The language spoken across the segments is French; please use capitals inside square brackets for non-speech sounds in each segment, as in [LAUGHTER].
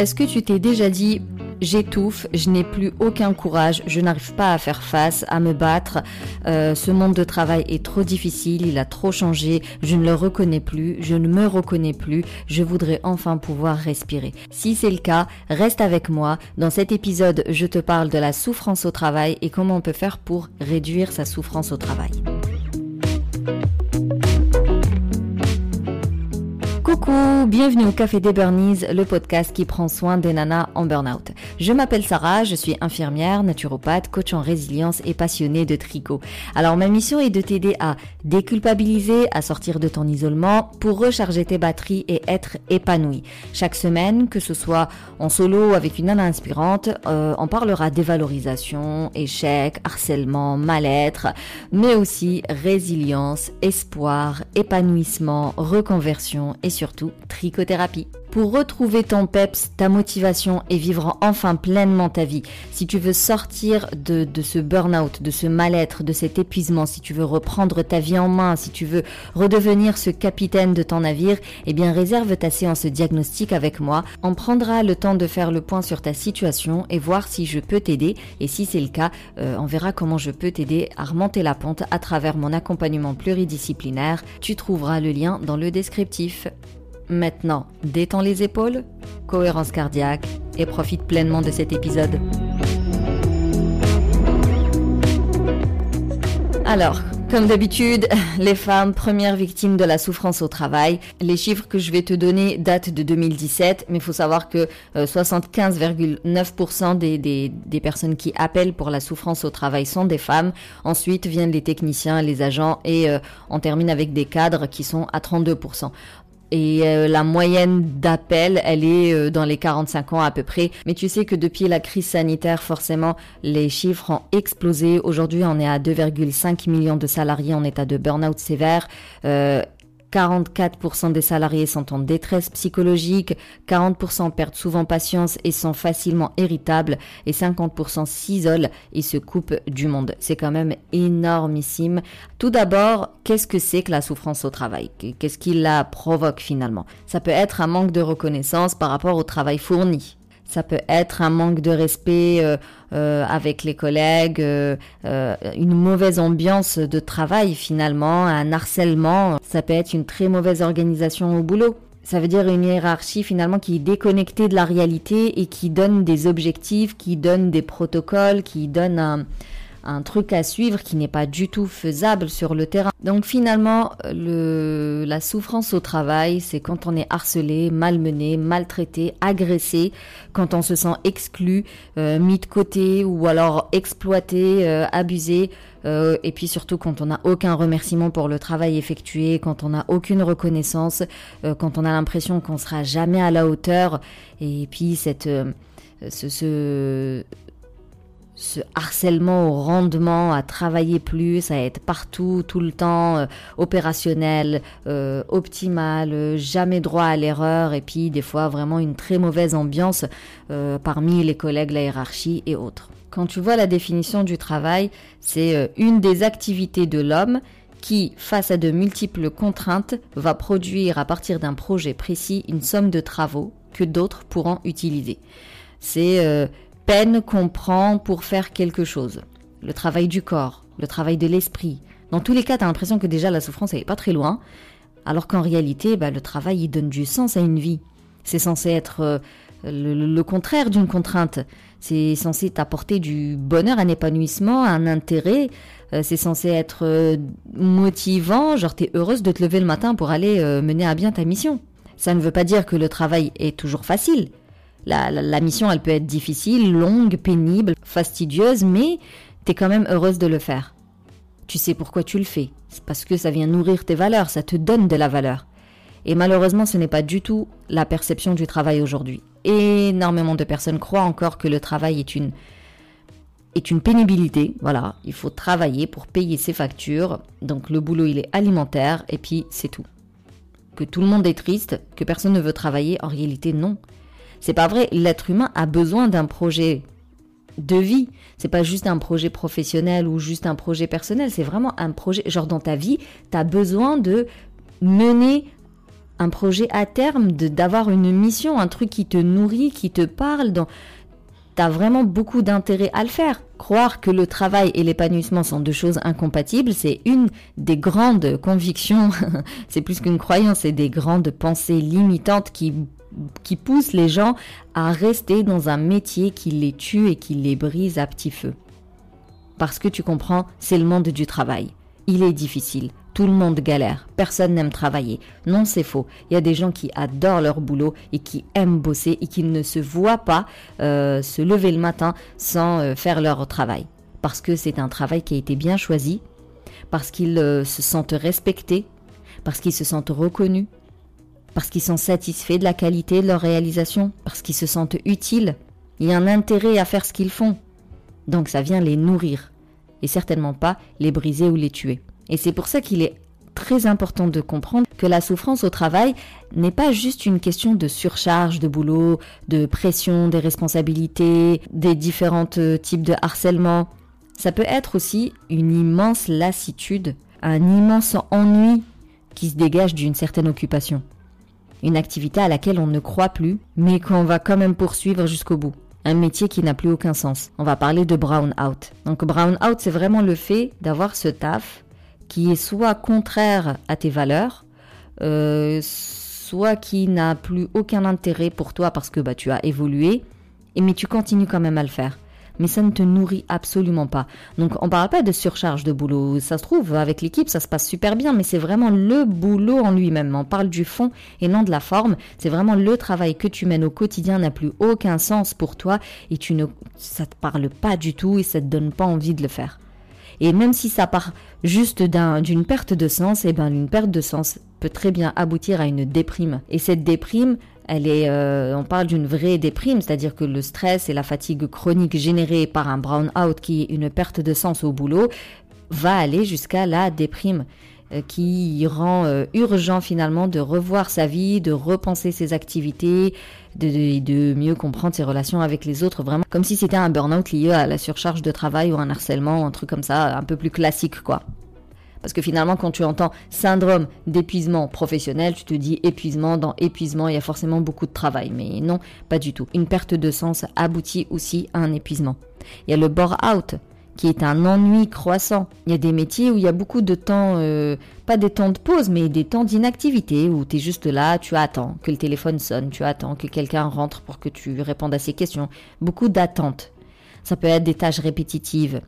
Est-ce que tu t'es déjà dit j'étouffe, je n'ai plus aucun courage, je n'arrive pas à faire face, à me battre, euh, ce monde de travail est trop difficile, il a trop changé, je ne le reconnais plus, je ne me reconnais plus, je voudrais enfin pouvoir respirer. Si c'est le cas, reste avec moi. Dans cet épisode, je te parle de la souffrance au travail et comment on peut faire pour réduire sa souffrance au travail. Coucou, bienvenue au Café des Burnies, le podcast qui prend soin des nanas en burn-out. Je m'appelle Sarah, je suis infirmière, naturopathe, coach en résilience et passionnée de tricot. Alors ma mission est de t'aider à déculpabiliser, à sortir de ton isolement pour recharger tes batteries et être épanoui. Chaque semaine, que ce soit en solo avec une nana inspirante, euh, on parlera dévalorisation, échec, harcèlement, mal-être, mais aussi résilience, espoir, épanouissement, reconversion et surtout trichothérapie. Pour retrouver ton peps, ta motivation et vivre enfin pleinement ta vie, si tu veux sortir de, ce burn-out, de ce mal-être, de cet épuisement, si tu veux reprendre ta vie en main, si tu veux redevenir ce capitaine de ton navire, eh bien réserve ta séance diagnostic avec moi. On prendra le temps de faire le point sur ta situation et voir si je peux t'aider. Et si c'est le cas, euh, on verra comment je peux t'aider à remonter la pente à travers mon accompagnement pluridisciplinaire. Tu trouveras le lien dans le descriptif. Maintenant, détends les épaules, cohérence cardiaque et profite pleinement de cet épisode. Alors, comme d'habitude, [LAUGHS] les femmes premières victimes de la souffrance au travail. Les chiffres que je vais te donner datent de 2017, mais il faut savoir que 75,9% euh, des, des, personnes qui appellent pour la souffrance au travail sont des femmes. Ensuite viennent les techniciens, les agents et euh, on termine avec des cadres qui sont à 32% et euh, la moyenne d'appels, elle est euh, dans les 45 ans à peu près. Mais tu sais que depuis la crise sanitaire, forcément, les chiffres ont explosé. Aujourd'hui, on est à 2,5 millions de salariés en état de burn-out sévère. Euh, 44% des salariés sont en détresse psychologique, 40% perdent souvent patience et sont facilement irritables et 50% s'isolent et se coupent du monde. C'est quand même énormissime. Tout d'abord, qu'est-ce que c'est que la souffrance au travail? Qu'est-ce qui la provoque finalement? Ça peut être un manque de reconnaissance par rapport au travail fourni. Ça peut être un manque de respect euh, euh, avec les collègues, euh, une mauvaise ambiance de travail finalement, un harcèlement. Ça peut être une très mauvaise organisation au boulot. Ça veut dire une hiérarchie finalement qui est déconnectée de la réalité et qui donne des objectifs, qui donne des protocoles, qui donne un, un truc à suivre qui n'est pas du tout faisable sur le terrain. Donc finalement, le, la souffrance au travail, c'est quand on est harcelé, malmené, maltraité, agressé, quand on se sent exclu, euh, mis de côté ou alors exploité, euh, abusé. Euh, et puis surtout quand on n'a aucun remerciement pour le travail effectué, quand on n'a aucune reconnaissance, quand on a l'impression qu'on sera jamais à la hauteur, et puis cette ce, ce, ce harcèlement au rendement, à travailler plus, à être partout, tout le temps, euh, opérationnel, euh, optimal, euh, jamais droit à l'erreur, et puis des fois vraiment une très mauvaise ambiance parmi les collègues, la hiérarchie et autres. Quand tu vois la définition du travail, c'est une des activités de l'homme qui, face à de multiples contraintes, va produire à partir d'un projet précis une somme de travaux que d'autres pourront utiliser. C'est peine qu'on prend pour faire quelque chose. Le travail du corps, le travail de l'esprit. Dans tous les cas, tu as l'impression que déjà la souffrance, elle est pas très loin, alors qu'en réalité, bah, le travail, il donne du sens à une vie. C'est censé être euh, le, contraire d'une contrainte. C'est censé t'apporter du bonheur, un épanouissement, un intérêt. Euh, c'est censé être euh, motivant, genre tu es heureuse de te lever le matin pour aller mener à bien ta mission. Ça ne veut pas dire que le travail est toujours facile. La, mission, elle peut être difficile, longue, pénible, fastidieuse, mais tu es quand même heureuse de le faire. Tu sais pourquoi tu le fais. C'est parce que ça vient nourrir tes valeurs, ça te donne de la valeur. Et malheureusement, ce n'est pas du tout la perception du travail aujourd'hui. Énormément de personnes croient encore que le travail est une est une pénibilité. Voilà, il faut travailler pour payer ses factures. Donc le boulot, il est alimentaire et puis c'est tout. Que tout le monde est triste, que personne ne veut travailler, en réalité non. C'est pas vrai. L'être humain a besoin d'un projet de vie. C'est pas juste un projet professionnel ou juste un projet personnel. C'est vraiment un projet. Genre dans ta vie, tu as besoin de mener un projet à terme, d'avoir une mission, un truc qui te nourrit, qui te parle, dans... tu vraiment beaucoup d'intérêt à le faire. Croire que le travail et l'épanouissement sont deux choses incompatibles, c'est une des grandes convictions, [LAUGHS] c'est plus qu'une croyance, c'est des grandes pensées limitantes qui qui poussent les gens à rester dans un métier qui les tue et qui les brise à petit feu. Parce que tu comprends, c'est le monde du travail. Il est difficile. Tout le monde galère, personne n'aime travailler. Non, c'est faux. Il y a des gens qui adorent leur boulot et qui aiment bosser et qui ne se voient pas euh, se lever le matin sans euh, faire leur travail. Parce que c'est un travail qui a été bien choisi, parce qu'ils euh, se sentent respectés, parce qu'ils se sentent reconnus, parce qu'ils sont satisfaits de la qualité de leur réalisation, parce qu'ils se sentent utiles. Il y a un intérêt à faire ce qu'ils font. Donc ça vient les nourrir, et certainement pas les briser ou les tuer. Et c'est pour ça qu'il est très important de comprendre que la souffrance au travail n'est pas juste une question de surcharge de boulot, de pression des responsabilités, des différents euh, types de harcèlement. Ça peut être aussi une immense lassitude, un immense ennui qui se dégage d'une certaine occupation. Une activité à laquelle on ne croit plus, mais qu'on va quand même poursuivre jusqu'au bout. Un métier qui n'a plus aucun sens. On va parler de brown out. Donc brown out, c'est vraiment le fait d'avoir ce taf qui est soit contraire à tes valeurs, euh, soit qui n'a plus aucun intérêt pour toi parce que bah, tu as évolué, mais tu continues quand même à le faire. Mais ça ne te nourrit absolument pas. Donc on ne parle pas de surcharge de boulot. Ça se trouve, avec l'équipe, ça se passe super bien, mais c'est vraiment le boulot en lui-même. On parle du fond et non de la forme. C'est vraiment le travail que tu mènes au quotidien n'a plus aucun sens pour toi et tu ne, ça te parle pas du tout et ça te donne pas envie de le faire. Et même si ça part juste d'une perte de sens, et eh ben une perte de sens peut très bien aboutir à une déprime. Et cette déprime, elle est, euh, on parle d'une vraie déprime, c'est-à-dire que le stress et la fatigue chronique générée par un brown out, qui est une perte de sens au boulot, va aller jusqu'à la déprime. Euh, qui rend euh, urgent finalement de revoir sa vie, de repenser ses activités, de, de, mieux comprendre ses relations avec les autres, vraiment comme si c'était un burn-out lié à la surcharge de travail ou un harcèlement, un truc comme ça, un peu plus classique quoi. Parce que finalement, quand tu entends syndrome d'épuisement professionnel, tu te dis épuisement. Dans épuisement, il y a forcément beaucoup de travail. Mais non, pas du tout. Une perte de sens aboutit aussi à un épuisement. Il y a le bore-out qui est un ennui croissant. Il y a des métiers où il y a beaucoup de temps, euh, pas des temps de pause, mais des temps d'inactivité, où tu es juste là, tu attends que le téléphone sonne, tu attends que quelqu'un rentre pour que tu répondes à ses questions. Beaucoup d'attentes. Ça peut être des tâches répétitives,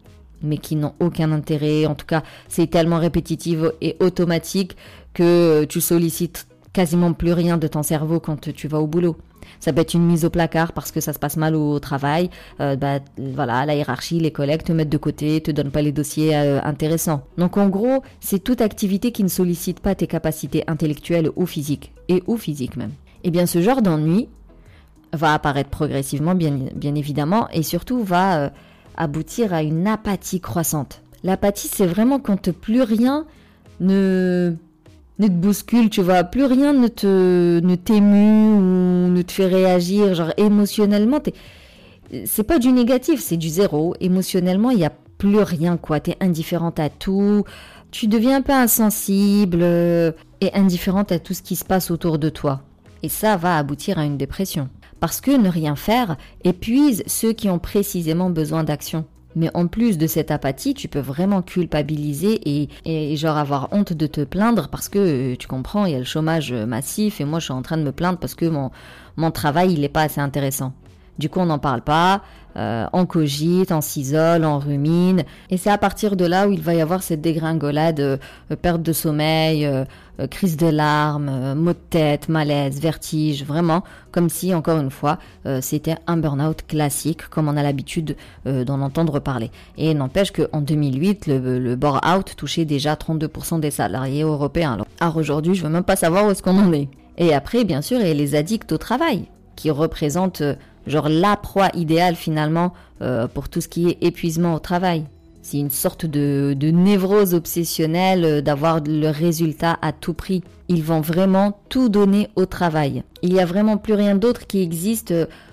mais qui n'ont aucun intérêt. En tout cas, c'est tellement répétitif et automatique que tu sollicites quasiment plus rien de ton cerveau quand tu vas au boulot. Ça peut être une mise au placard parce que ça se passe mal au travail. Euh, bah, voilà, la hiérarchie, les collègues te mettent de côté, te donnent pas les dossiers euh, intéressants. Donc en gros, c'est toute activité qui ne sollicite pas tes capacités intellectuelles ou physiques, et ou physiques même. Et eh bien ce genre d'ennui va apparaître progressivement, bien, évidemment, et surtout va euh, aboutir à une apathie croissante. L'apathie, c'est vraiment quand plus rien ne ne te bouscule, tu vois, plus rien ne te ne t'émue ou ne te fait réagir, genre émotionnellement, c'est pas du négatif, c'est du zéro. Émotionnellement, il y a plus rien, quoi. T'es indifférente à tout, tu deviens un peu insensible euh, et indifférente à tout ce qui se passe autour de toi. Et ça va aboutir à une dépression. Parce que ne rien faire épuise ceux qui ont précisément besoin d'action. Mais en plus de cette apathie, tu peux vraiment culpabiliser et, et, genre avoir honte de te plaindre parce que euh, tu comprends, il y a le chômage massif et moi je suis en train de me plaindre parce que mon, mon travail il n'est pas assez intéressant. Du coup on n'en parle pas, euh, on cogite, on s'isole, on rumine. Et c'est à partir de là où il va y avoir cette dégringolade, euh, perte de sommeil, euh, crise de larmes, maux de tête, malaise, vertige, vraiment comme si, encore une fois, c'était un burn-out classique, comme on a l'habitude d'en entendre parler. Et n'empêche qu'en 2008, le, le burn-out touchait déjà 32% des salariés européens. Alors, aujourd'hui, je veux même pas savoir où est-ce qu'on en est. Et après, bien sûr, il y a les addicts au travail, qui représentent genre la proie idéale finalement euh, pour tout ce qui est épuisement au travail. C'est une sorte de, de névrose obsessionnelle euh, d'avoir le résultat à tout prix. Ils vont vraiment tout donner au travail. Il n'y a vraiment plus rien d'autre qui existe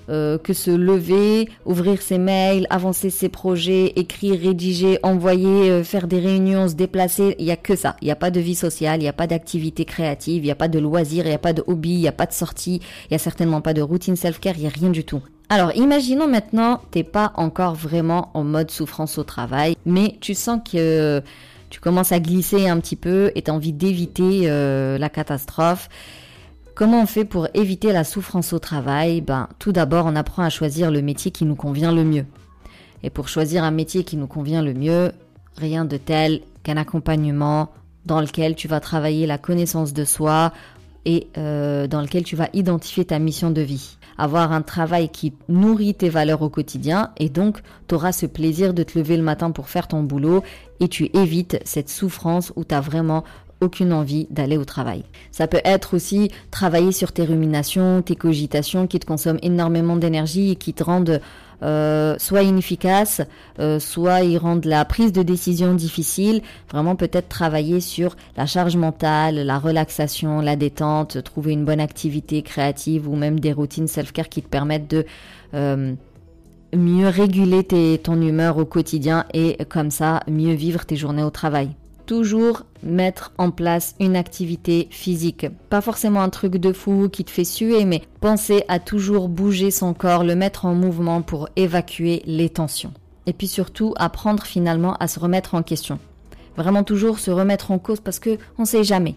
euh, que se lever, ouvrir ses mails, avancer ses projets, écrire, rédiger, envoyer, euh, faire des réunions, se déplacer. Il n'y a que ça. Il n'y a pas de vie sociale, il n'y a pas d'activité créative, il n'y a pas de loisirs, il n'y a pas de hobby, il n'y a pas de sortie, il n'y a certainement pas de routine self-care, il n'y a rien du tout. Alors, imaginons maintenant, t'es pas encore vraiment en mode souffrance au travail, mais tu sens que tu commences à glisser un petit peu et tu envie d'éviter euh, la catastrophe. Comment on fait pour éviter la souffrance au travail? Ben, tout d'abord, on apprend à choisir le métier qui nous convient le mieux. Et pour choisir un métier qui nous convient le mieux, rien de tel qu'un accompagnement dans lequel tu vas travailler la connaissance de soi et euh, dans lequel tu vas identifier ta mission de vie avoir un travail qui nourrit tes valeurs au quotidien et donc tu auras ce plaisir de te lever le matin pour faire ton boulot et tu évites cette souffrance où tu as vraiment aucune envie d'aller au travail. Ça peut être aussi travailler sur tes ruminations, tes cogitations qui te consomment énormément d'énergie et qui te rendent euh, soit inefficace, euh, soit ils rendent la prise de décision difficile. Vraiment peut-être travailler sur la charge mentale, la relaxation, la détente, trouver une bonne activité créative ou même des routines self-care qui te permettent de euh, mieux réguler ton humeur au quotidien et comme ça mieux vivre tes journées au travail toujours mettre en place une activité physique. Pas forcément un truc de fou qui te fait suer, mais penser à toujours bouger son corps, le mettre en mouvement pour évacuer les tensions. Et puis surtout, apprendre finalement à se remettre en question. Vraiment toujours se remettre en cause parce que on sait jamais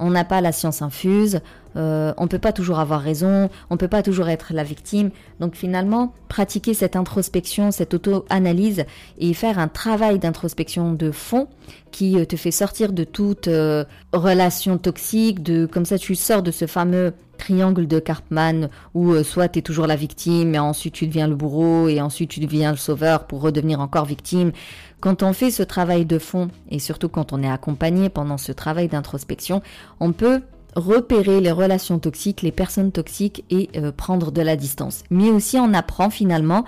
on n'a pas la science infuse, euh, on ne peut pas toujours avoir raison, on ne peut pas toujours être la victime. Donc finalement, pratiquer cette introspection, cette auto-analyse et faire un travail d'introspection de fond qui euh, te fait sortir de toute euh, relation toxique, de comme ça tu sors de ce fameux triangle de Karpman où soit tu es toujours la victime et ensuite tu deviens le bourreau et ensuite tu deviens le sauveur pour redevenir encore victime. Quand on fait ce travail de fond, et surtout quand on est accompagné pendant ce travail d'introspection, on peut repérer les relations toxiques, les personnes toxiques et euh, prendre de la distance. Mais aussi on apprend finalement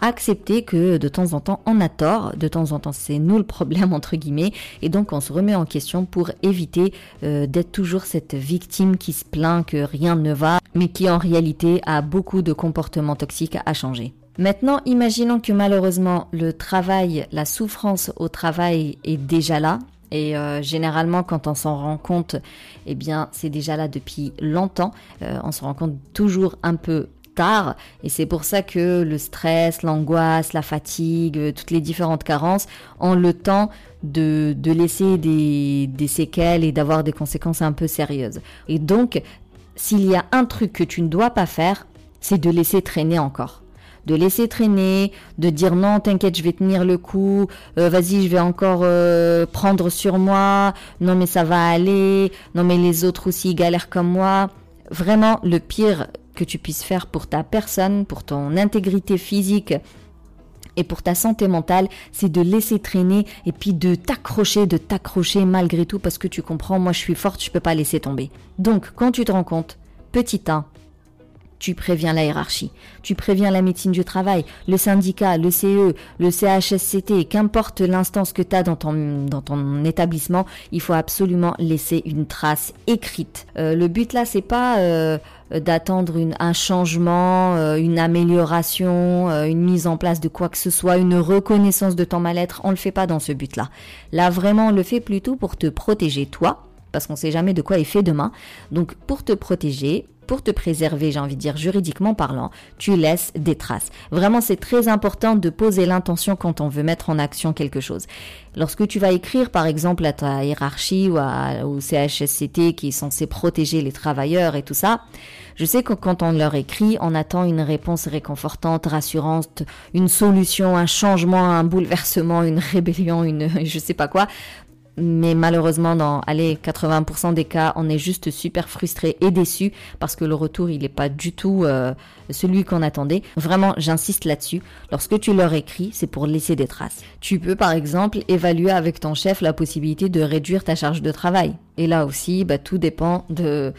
accepter que de temps en temps on a tort, de temps en temps c'est nous le problème entre guillemets, et donc on se remet en question pour éviter euh, d'être toujours cette victime qui se plaint que rien ne va, mais qui en réalité a beaucoup de comportements toxiques à changer. Maintenant, imaginons que malheureusement le travail, la souffrance au travail est déjà là. Et euh, généralement, quand on s'en rend compte, eh bien, c'est déjà là depuis longtemps. Euh, on se rend compte toujours un peu Et c'est pour ça que le stress, l'angoisse, la fatigue, toutes les différentes carences ont le temps de, laisser des, des séquelles et d'avoir des conséquences un peu sérieuses. Et donc, s'il y a un truc que tu ne dois pas faire, c'est de laisser traîner encore de laisser traîner, de dire non, t'inquiète, je vais tenir le coup, euh, vas-y, je vais encore euh, prendre sur moi, non mais ça va aller, non mais les autres aussi galèrent comme moi. Vraiment, le pire que tu puisses faire pour ta personne, pour ton intégrité physique et pour ta santé mentale, c'est de laisser traîner et puis de t'accrocher, de t'accrocher malgré tout parce que tu comprends, moi je suis forte, je peux pas laisser tomber. Donc, quand tu te rends compte, petit 1, tu préviens la hiérarchie, tu préviens la médecine du travail, le syndicat, le CE, le CHSCT, qu'importe l'instance que tu as dans ton, établissement, il faut absolument laisser une trace écrite. Euh, le but là, c'est pas euh, d'attendre un changement, euh, une amélioration, une mise en place de quoi que ce soit, une reconnaissance de ton mal-être. On le fait pas dans ce but-là. Là, vraiment, on le fait plutôt pour te protéger toi, parce qu'on sait jamais de quoi est fait demain. Donc, pour te protéger, pour te préserver, j'ai envie de dire juridiquement parlant, tu laisses des traces. Vraiment, c'est très important de poser l'intention quand on veut mettre en action quelque chose. Lorsque tu vas écrire, par exemple, à ta hiérarchie ou au CHSCT qui est censé protéger les travailleurs et tout ça, je sais que quand on leur écrit, on attend une réponse réconfortante, rassurante, une solution, un changement, un bouleversement, une rébellion, une [LAUGHS] je sais pas quoi mais malheureusement dans allez 80% des cas on est juste super frustré et déçu parce que le retour il n'est pas du tout euh, celui qu'on attendait. Vraiment j'insiste là-dessus. Lorsque tu leur écris c'est pour laisser des traces. Tu peux par exemple évaluer avec ton chef la possibilité de réduire ta charge de travail. Et là aussi bah, tout dépend de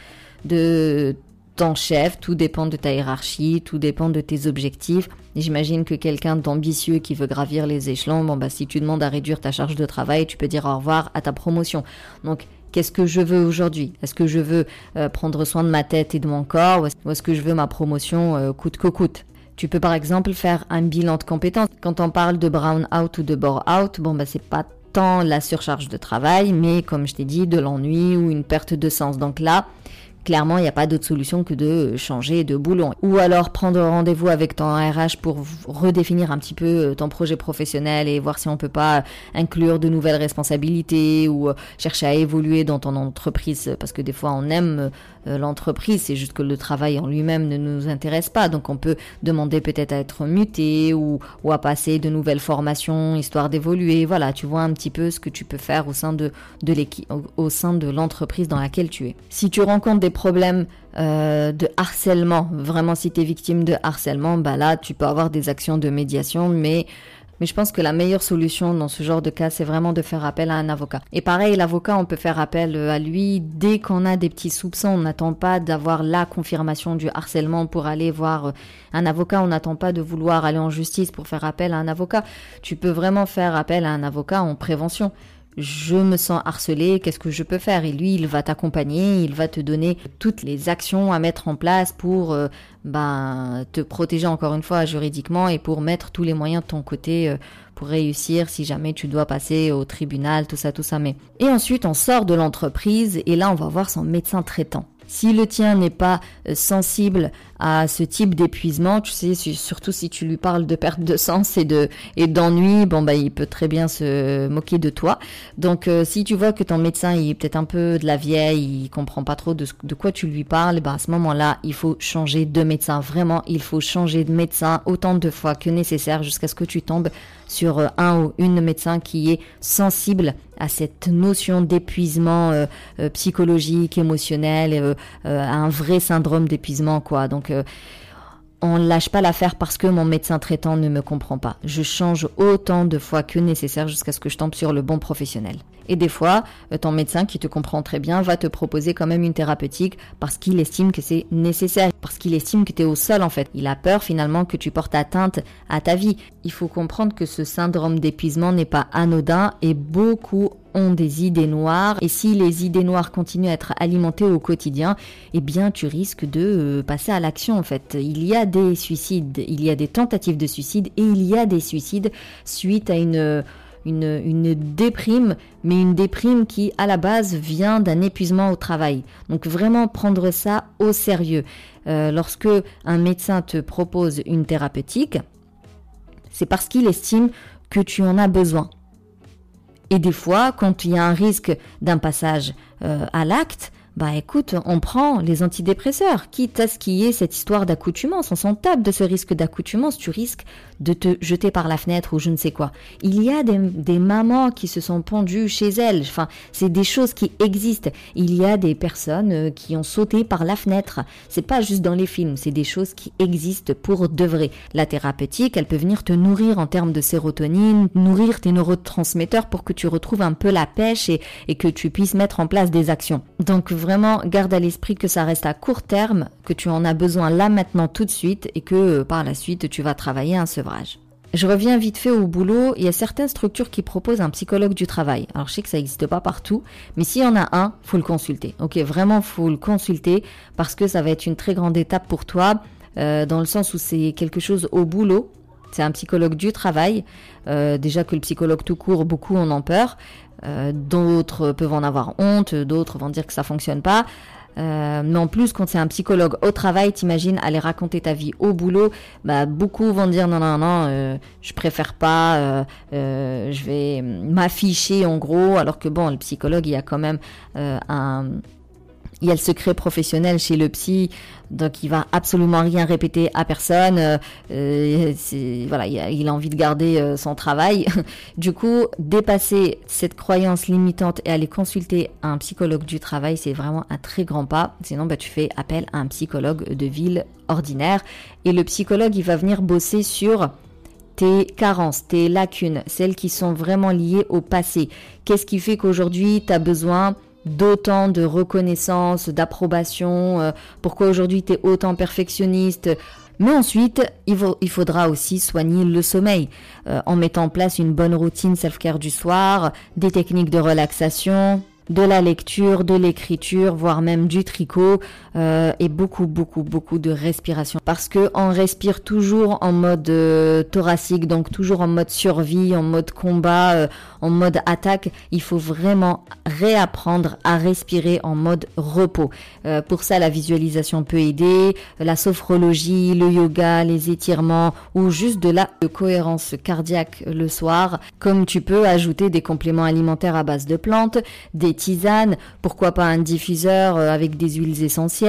de ton chef, tout dépend de ta hiérarchie, tout dépend de tes objectifs. J'imagine que quelqu'un d'ambitieux qui veut gravir les échelons, bon bah si tu demandes à réduire ta charge de travail, tu peux dire au revoir à ta promotion. Donc qu'est-ce que je veux aujourd'hui? Est-ce que je veux euh, prendre soin de ma tête et de mon corps? Ou est-ce que je veux ma promotion euh, coûte que coûte? Tu peux par exemple faire un bilan de compétences. Quand on parle de brown out ou de bore out, bon bah c'est pas tant la surcharge de travail, mais comme je t'ai dit, de l'ennui ou une perte de sens. Donc là, clairement, il n'y a pas d'autre solution que de changer de boulot. Ou alors prendre rendez-vous avec ton RH pour redéfinir un petit peu euh, ton projet professionnel et voir si on peut pas inclure de nouvelles responsabilités ou euh, chercher à évoluer dans ton entreprise parce que des fois on aime euh, l'entreprise, c'est juste que le travail en lui-même ne nous intéresse pas. Donc on peut demander peut-être à être muté ou, ou à passer de nouvelles formations histoire d'évoluer. Voilà, tu vois un petit peu ce que tu peux faire au sein de, de l'équipe, au sein de l'entreprise dans laquelle tu es. Si tu rencontres des problèmes euh, de harcèlement, vraiment si tu es victime de harcèlement, bah là tu peux avoir des actions de médiation, mais mais je pense que la meilleure solution dans ce genre de cas, c'est vraiment de faire appel à un avocat. Et pareil, l'avocat, on peut faire appel euh, à lui dès qu'on a des petits soupçons. On n'attend pas d'avoir la confirmation du harcèlement pour aller voir euh, un avocat. On n'attend pas de vouloir aller en justice pour faire appel à un avocat. Tu peux vraiment faire appel à un avocat en prévention je me sens harcelé, qu'est-ce que je peux faire? Et lui, il va t'accompagner, il va te donner toutes les actions à mettre en place pour euh, ben, te protéger encore une fois juridiquement et pour mettre tous les moyens de ton côté euh, pour réussir si jamais tu dois passer au tribunal, tout ça, tout ça. Mais et ensuite, on sort de l'entreprise et là, on va voir son médecin traitant. Si le tien n'est pas euh, sensible à ce type d'épuisement, tu sais, surtout si tu lui parles de perte de sens et de d'ennui, bon bah il peut très bien se moquer de toi. Donc euh, si tu vois que ton médecin est peut-être un peu de la vieille, il comprend pas trop de, de quoi tu lui parles, bah à ce moment-là, il faut changer de médecin. Vraiment, il faut changer de médecin autant de fois que nécessaire jusqu'à ce que tu tombes sur euh, un ou une médecin qui est sensible à cette notion d'épuisement euh, psychologique, émotionnel, à un vrai syndrome d'épuisement quoi. Donc, on ne lâche pas l'affaire parce que mon médecin traitant ne me comprend pas. Je change autant de fois que nécessaire jusqu'à ce que je tombe sur le bon professionnel. Et des fois, euh, ton médecin qui te comprend très bien va te proposer quand même une thérapeutique parce qu'il estime que c'est nécessaire, parce qu'il estime que tu es au sol en fait. Il a peur finalement que tu portes atteinte à ta vie. Il faut comprendre que ce syndrome d'épuisement n'est pas anodin et beaucoup des idées noires et si les idées noires continuent à être alimentées au quotidien, eh bien tu risques de euh, passer à l'action en fait. Il y a des suicides, il y a des tentatives de suicide et il y a des suicides suite à une une, déprime, mais une déprime qui, à la base, vient d'un épuisement au travail. Donc vraiment prendre ça au sérieux. Euh, lorsque un médecin te propose une thérapeutique, c'est parce qu'il estime que tu en as besoin. Et des fois, quand il y a un risque d'un passage euh, à l'acte, bah écoute, on prend les antidépresseurs, quitte à ce qu'il y ait cette histoire d'accoutumance. On s'en tape de ce risque d'accoutumance. Tu risques de te jeter par la fenêtre ou je ne sais quoi. Il y a des, mamans qui se sont pendues chez elles. Enfin, c'est des choses qui existent. Il y a des personnes euh, qui ont sauté par la fenêtre. C'est pas juste dans les films, c'est des choses qui existent pour de vrai. La thérapeutique, elle peut venir te nourrir en termes de sérotonine, nourrir tes neurotransmetteurs pour que tu retrouves un peu la pêche et, et que tu puisses mettre en place des actions. Donc vraiment garde à l'esprit que ça reste à court terme, que tu en as besoin là maintenant tout de suite et que euh, par la suite tu vas travailler un sevrage. Je reviens vite fait au boulot. Il y a certaines structures qui proposent un psychologue du travail. Alors je sais que ça n'existe pas partout, mais s'il y en a un, faut le consulter. Ok, vraiment faut le consulter parce que ça va être une très grande étape pour toi, euh, dans le sens où c'est quelque chose au boulot. C'est un psychologue du travail. Euh, déjà que le psychologue tout court, beaucoup en ont peur. Euh, d'autres peuvent en avoir honte, d'autres vont dire que ça fonctionne pas. Euh, mais en plus, quand c'est un psychologue au travail, t'imagines aller raconter ta vie au boulot, bah beaucoup vont dire non non non, euh, je préfère pas, je vais m'afficher en gros, alors que bon, le psychologue il y a quand même un il y a le secret professionnel chez le psy, donc il va absolument rien répéter à personne. Euh, voilà, il a, envie de garder euh, son travail. [LAUGHS] du coup, dépasser cette croyance limitante et aller consulter un psychologue du travail, c'est vraiment un très grand pas. Sinon, bah, tu fais appel à un psychologue de ville ordinaire. Et le psychologue, il va venir bosser sur tes carences, tes lacunes, celles qui sont vraiment liées au passé. Qu'est-ce qui fait qu'aujourd'hui, tu as besoin d'autant de reconnaissance, d'approbation, euh, pourquoi aujourd'hui tu es autant perfectionniste. Mais ensuite, il, faudra aussi soigner le sommeil euh, en mettant en place une bonne routine self-care du soir, des techniques de relaxation, de la lecture, de l'écriture, voire même du tricot euh, et beaucoup, beaucoup, beaucoup de respiration. Parce que on respire toujours en mode euh, thoracique, donc toujours en mode survie, en mode combat, euh, en mode attaque. Il faut vraiment réapprendre à respirer en mode repos. pour ça, la visualisation peut aider, la sophrologie, le yoga, les étirements ou juste de la cohérence cardiaque le soir. Comme tu peux ajouter des compléments alimentaires à base de plantes, des tisane, pourquoi pas un diffuseur euh, avec des huiles essentielles,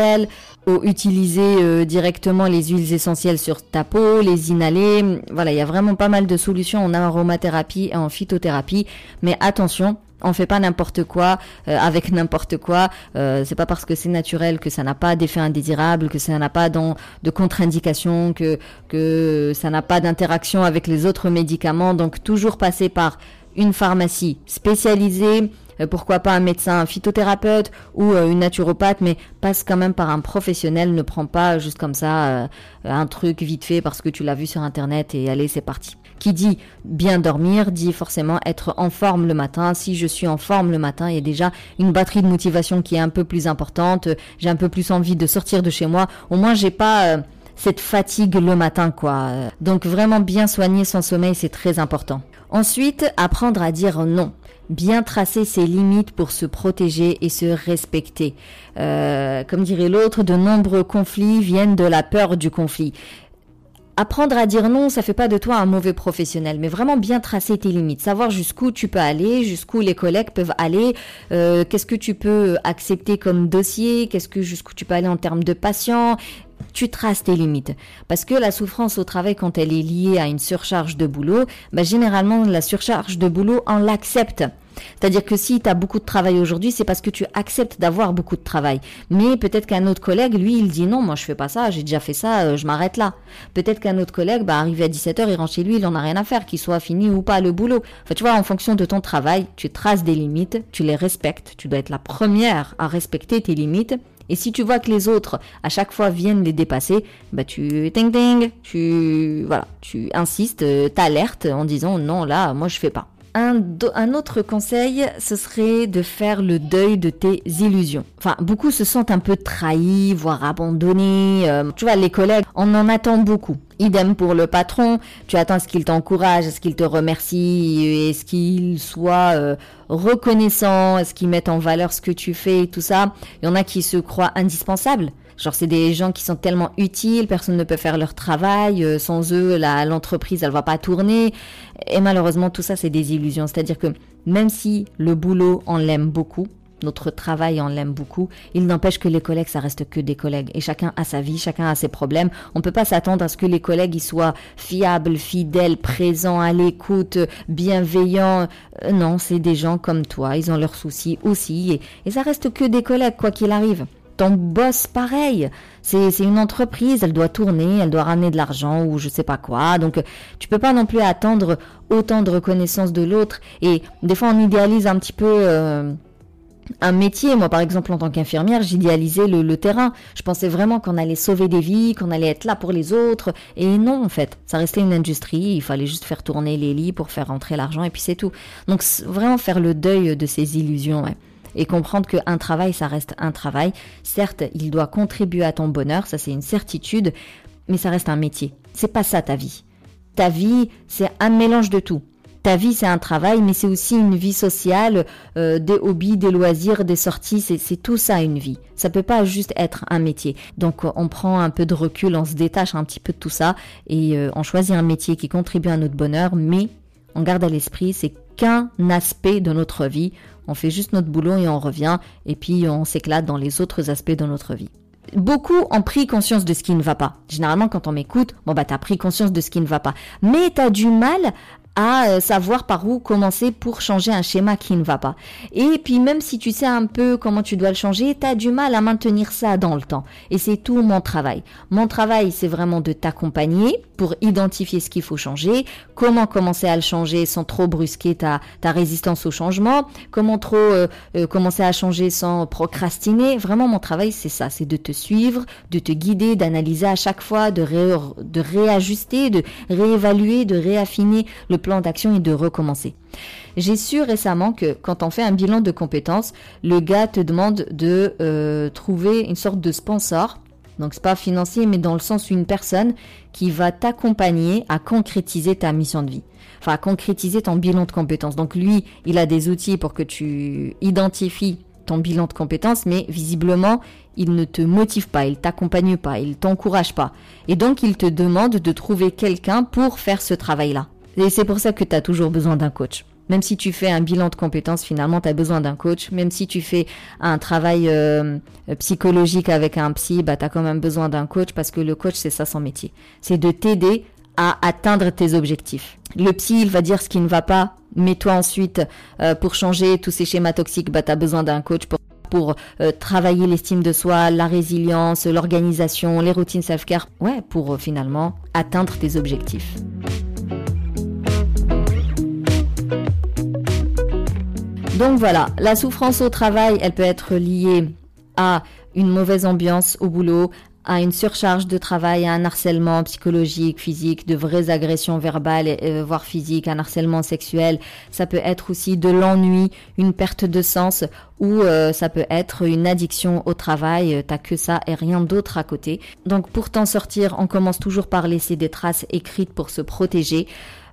ou utiliser euh, directement les huiles essentielles sur ta peau, les inhaler. Voilà, il y a vraiment pas mal de solutions en aromathérapie et en phytothérapie, mais attention, on fait pas n'importe quoi euh, avec [LAUGHS] n'importe quoi. Euh, c'est pas parce que c'est naturel que ça n'a pas d'effet indésirable, que ça n'a pas de contre-indication, que que ça n'a pas d'interaction avec les autres médicaments. Donc toujours passer par une pharmacie spécialisée pourquoi pas un médecin, un phytothérapeute ou euh, une naturopathe, mais passe quand même par un professionnel, ne prends pas juste comme ça euh, un truc vite fait parce que tu l'as vu sur internet et allez c'est parti. Qui dit bien dormir dit forcément être en forme le matin. Si je suis en forme le matin, il y a déjà une batterie de motivation qui est un peu plus importante. J'ai un peu plus envie de sortir de chez moi. Au moins j'ai pas cette fatigue le matin quoi. Donc vraiment bien soigner son sommeil c'est très important. Ensuite, apprendre à dire non bien tracer ses limites pour se protéger et se respecter. Euh, comme dirait l'autre, de nombreux conflits viennent de la peur du conflit. Apprendre à dire non, ça fait pas de toi un mauvais professionnel, mais vraiment bien tracer tes limites, savoir jusqu'où tu peux aller, jusqu'où les collègues peuvent aller, euh, qu'est-ce que tu peux accepter comme dossier, qu'est-ce que jusqu'où tu peux aller en termes de patients, tu traces tes limites. Parce que la souffrance au travail, quand elle est liée à une surcharge de boulot, bah, généralement, la surcharge de boulot, on l'accepte. C'est-à-dire que si tu as beaucoup de travail aujourd'hui, c'est parce que tu acceptes d'avoir beaucoup de travail. Mais peut-être qu'un autre collègue, lui, il dit non, moi je fais pas ça, j'ai déjà fait ça, euh, je m'arrête là. Peut-être qu'un autre collègue, bah, arrivé à 17h, il rentre chez lui, il en a rien à faire, qu'il soit fini ou pas le boulot. Enfin, tu vois, en fonction de ton travail, tu traces des limites, tu les respectes, tu dois être la première à respecter tes limites et si tu vois que les autres, à chaque fois, viennent les dépasser, bah tu ting ting, tu voilà, tu insistes, euh, t'alertes en disant non là, moi je fais pas. Un, autre conseil, ce serait de faire le deuil de tes illusions. Enfin, beaucoup se sentent un peu trahis, voire abandonnés. Euh, tu vois, les collègues, on en attend beaucoup. Idem pour le patron, tu attends ce qu'il t'encourage, ce qu'il te remercie, à ce qu'il soit euh, reconnaissant, à ce qu'il mette en valeur ce que tu fais, tout ça. Il y en a qui se croient indispensables. Genre c'est des gens qui sont tellement utiles, personne ne peut faire leur travail, euh, sans eux l'entreprise elle va pas tourner. Et malheureusement tout ça c'est des illusions. C'est-à-dire que même si le boulot on l'aime beaucoup, notre travail, on l'aime beaucoup. Il n'empêche que les collègues, ça reste que des collègues. Et chacun a sa vie, chacun a ses problèmes. On peut pas s'attendre à ce que les collègues soient fiables, fidèles, présents, à l'écoute, bienveillants. Euh, non, c'est des gens comme toi. Ils ont leurs soucis aussi. Et ça reste que des collègues, quoi qu'il arrive ton boss pareil. C'est une entreprise, elle doit tourner, elle doit ramener de l'argent ou je sais pas quoi. Donc tu peux pas non plus attendre autant de reconnaissance de l'autre. Et des fois on idéalise un petit peu euh, un métier. Moi par exemple en tant qu'infirmière, j'idéalisais le, le, terrain. Je pensais vraiment qu'on allait sauver des vies, qu'on allait être là pour les autres. Et non en fait, ça restait une industrie. Il fallait juste faire tourner les lits pour faire rentrer l'argent et puis c'est tout. Donc vraiment faire le deuil de ces illusions. Ouais et comprendre qu'un travail, ça reste un travail. Certes, il doit contribuer à ton bonheur, ça c'est une certitude, mais ça reste un métier. C'est pas ça ta vie. Ta vie, c'est un mélange de tout. Ta vie, c'est un travail, mais c'est aussi une vie sociale, euh, des hobbies, des loisirs, des sorties. C'est tout ça une vie. Ça peut pas juste être un métier. Donc, on prend un peu de recul, on se détache un petit peu de tout ça et euh, on choisit un métier qui contribue à notre bonheur, mais on garde à l'esprit, c'est qu'un aspect de notre vie. On fait juste notre boulot et on revient, et puis on s'éclate dans les autres aspects de notre vie. Beaucoup ont pris conscience de ce qui ne va pas. Généralement, quand on m'écoute, bon bah t'as pris conscience de ce qui ne va pas, mais t'as du mal à euh, savoir par où commencer pour changer un schéma qui ne va pas. Et puis même si tu sais un peu comment tu dois le changer, tu as du mal à maintenir ça dans le temps. Et c'est tout mon travail. Mon travail, c'est vraiment de t'accompagner pour identifier ce qu'il faut changer, comment commencer à le changer sans trop brusquer ta, ta résistance au changement, comment trop euh, euh, commencer à changer sans procrastiner. Vraiment, mon travail, c'est ça, c'est de te suivre, de te guider, d'analyser à chaque fois, de, de réajuster, de réévaluer, de réaffiner le plan d'action et de recommencer. J'ai su récemment que quand on fait un bilan de compétences, le gars te demande de euh, trouver une sorte de sponsor. Donc c'est pas financier, mais dans le sens une personne qui va t'accompagner à concrétiser ta mission de vie. Enfin, à concrétiser ton bilan de compétences. Donc lui, il a des outils pour que tu identifies ton bilan de compétences, mais visiblement, il ne te motive pas, il t'accompagne pas, il t'encourage pas. Et donc, il te demande de trouver quelqu'un pour faire ce travail-là. Et c'est pour ça que tu as toujours besoin d'un coach. Même si tu fais un bilan de compétences, finalement, tu as besoin d'un coach. Même si tu fais un travail euh, psychologique avec un psy, bah, tu as quand même besoin d'un coach parce que le coach, c'est ça son métier. C'est de t'aider à atteindre tes objectifs. Le psy, il va dire ce qui ne va pas, mais toi ensuite, euh, pour changer tous ces schémas toxiques, bah, tu as besoin d'un coach pour pour euh, travailler l'estime de soi, la résilience, l'organisation, les routines self-care, ouais, pour finalement atteindre tes objectifs. Donc voilà, la souffrance au travail, elle peut être liée à une mauvaise ambiance au boulot, à une surcharge de travail, à un harcèlement psychologique, physique, de vraies agressions verbales, euh, voire physiques, un harcèlement sexuel. Ça peut être aussi de l'ennui, une perte de sens, ou euh, ça peut être une addiction au travail. T'as que ça et rien d'autre à côté. Donc pour t'en sortir, on commence toujours par laisser des traces écrites pour se protéger.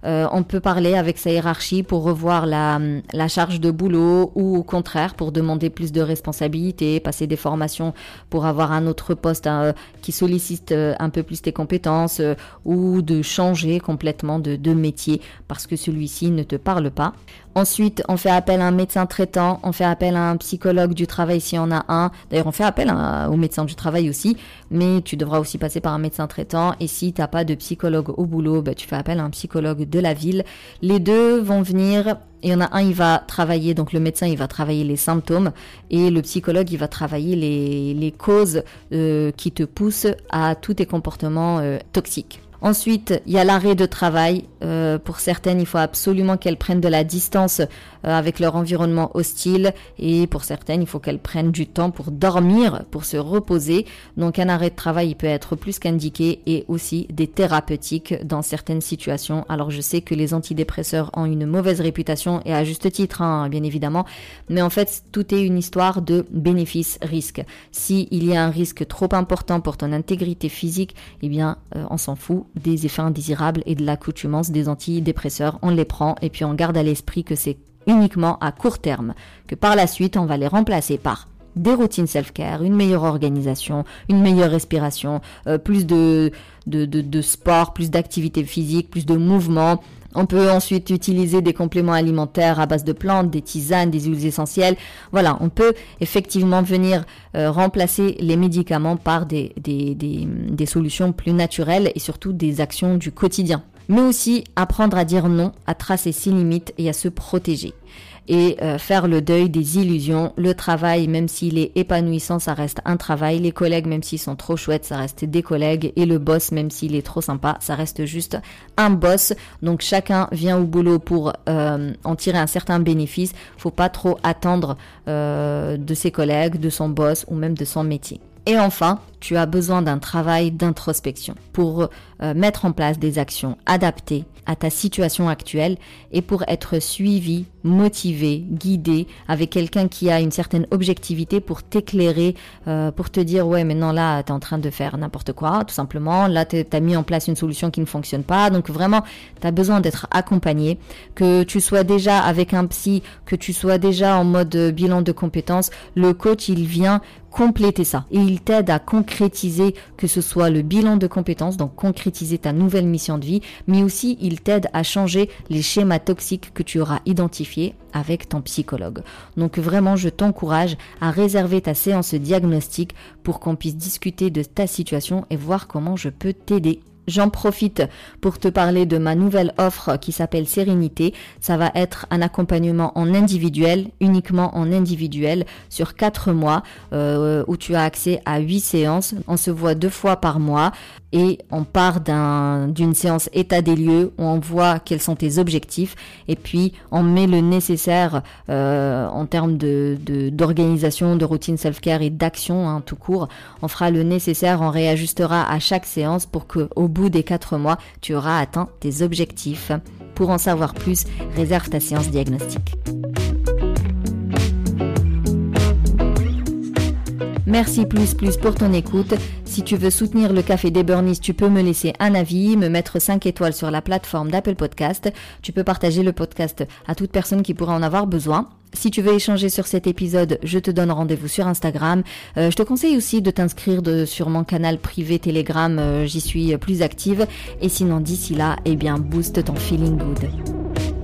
Euh, on peut parler avec sa hiérarchie pour revoir la, charge de boulot ou au contraire pour demander plus de responsabilités, passer des formations pour avoir un autre poste hein, qui sollicite euh, un peu plus tes compétences euh, ou de changer complètement de métier parce que celui-ci ne te parle pas. Ensuite, on fait appel à un médecin traitant, on fait appel à un psychologue du travail si on a un. D'ailleurs, on fait appel au médecin du travail aussi, mais tu devras aussi passer par un médecin traitant. Et si t'as pas de psychologue au boulot, bah, tu fais appel à un psychologue de la ville. Les deux vont venir. Il y en a un, il va travailler, donc le médecin, il va travailler les symptômes et le psychologue, il va travailler les, causes euh, qui te poussent à tous tes comportements euh, toxiques. Ensuite, il y a l'arrêt de travail. Euh, pour certaines, il faut absolument qu'elles prennent de la distance euh, avec leur environnement hostile. Et pour certaines, il faut qu'elles prennent du temps pour dormir, pour se reposer. Donc un arrêt de travail, il peut être plus qu'indiqué et aussi des thérapeutiques dans certaines situations. Alors je sais que les antidépresseurs ont une mauvaise réputation et à juste titre, hein, bien évidemment. Mais en fait, tout est une histoire de bénéfice-risque. S'il y a un risque trop important pour ton intégrité physique, eh bien, euh, on s'en fout des effets indésirables et de l'accoutumance des antidépresseurs. On les prend et puis on garde à l'esprit que c'est uniquement à court terme, que par la suite on va les remplacer par des routines self-care, une meilleure organisation, une meilleure respiration, euh, plus de, de, de, sport, plus d'activité physique, plus de mouvement, on peut ensuite utiliser des compléments alimentaires à base de plantes, des tisanes, des huiles essentielles. Voilà, on peut effectivement venir euh, remplacer les médicaments par des, des, des, des solutions plus naturelles et surtout des actions du quotidien. Mais aussi apprendre à dire non, à tracer ses limites et à se protéger et euh, faire le deuil des illusions. Le travail, même s'il est épanouissant, ça reste un travail. Les collègues, même s'ils sont trop chouettes, ça reste des collègues. Et le boss, même s'il est trop sympa, ça reste juste un boss. Donc chacun vient au boulot pour euh, en tirer un certain bénéfice. Faut pas trop attendre euh, de ses collègues, de son boss ou même de son métier. Et enfin, tu as besoin d'un travail d'introspection pour mettre en place des actions adaptées à ta situation actuelle et pour être suivi, motivé, guidé avec quelqu'un qui a une certaine objectivité pour t'éclairer, euh, pour te dire ouais maintenant là tu es en train de faire n'importe quoi tout simplement, là tu as mis en place une solution qui ne fonctionne pas, donc vraiment tu as besoin d'être accompagné, que tu sois déjà avec un psy, que tu sois déjà en mode bilan de compétences, le coach il vient compléter ça. Et il t'aide à concrétiser que ce soit le bilan de compétences, donc concrétiser ta nouvelle mission de vie, mais aussi il t'aide à changer les schémas toxiques que tu auras identifiés avec ton psychologue. Donc vraiment, je t'encourage à réserver ta séance diagnostic pour qu'on puisse discuter de ta situation et voir comment je peux t'aider. J'en profite pour te parler de ma nouvelle offre qui s'appelle Sérénité. Ça va être un accompagnement en individuel, uniquement en individuel, sur quatre mois, euh, où tu as accès à huit séances. On se voit deux fois par mois et on part d'une séance état des lieux où on voit quels sont tes objectifs et puis on met le nécessaire euh, en termes d'organisation, de, routine self-care et d'action hein, tout court. On fera le nécessaire, on réajustera à chaque séance pour que au bout des quatre mois, tu auras atteint tes objectifs. Pour en savoir plus, réserve ta séance diagnostique. Merci plus plus pour ton écoute. Si tu veux soutenir le Café des Burnies, tu peux me laisser un avis, me mettre 5 étoiles sur la plateforme d'Apple Podcast. Tu peux partager le podcast à toute personne qui pourrait en avoir besoin. Si tu veux échanger sur cet épisode, je te donne rendez-vous sur Instagram. Euh, je te conseille aussi de t'inscrire sur mon canal privé Telegram, euh, j'y suis plus active. Et sinon d'ici là, eh bien booste ton feeling good.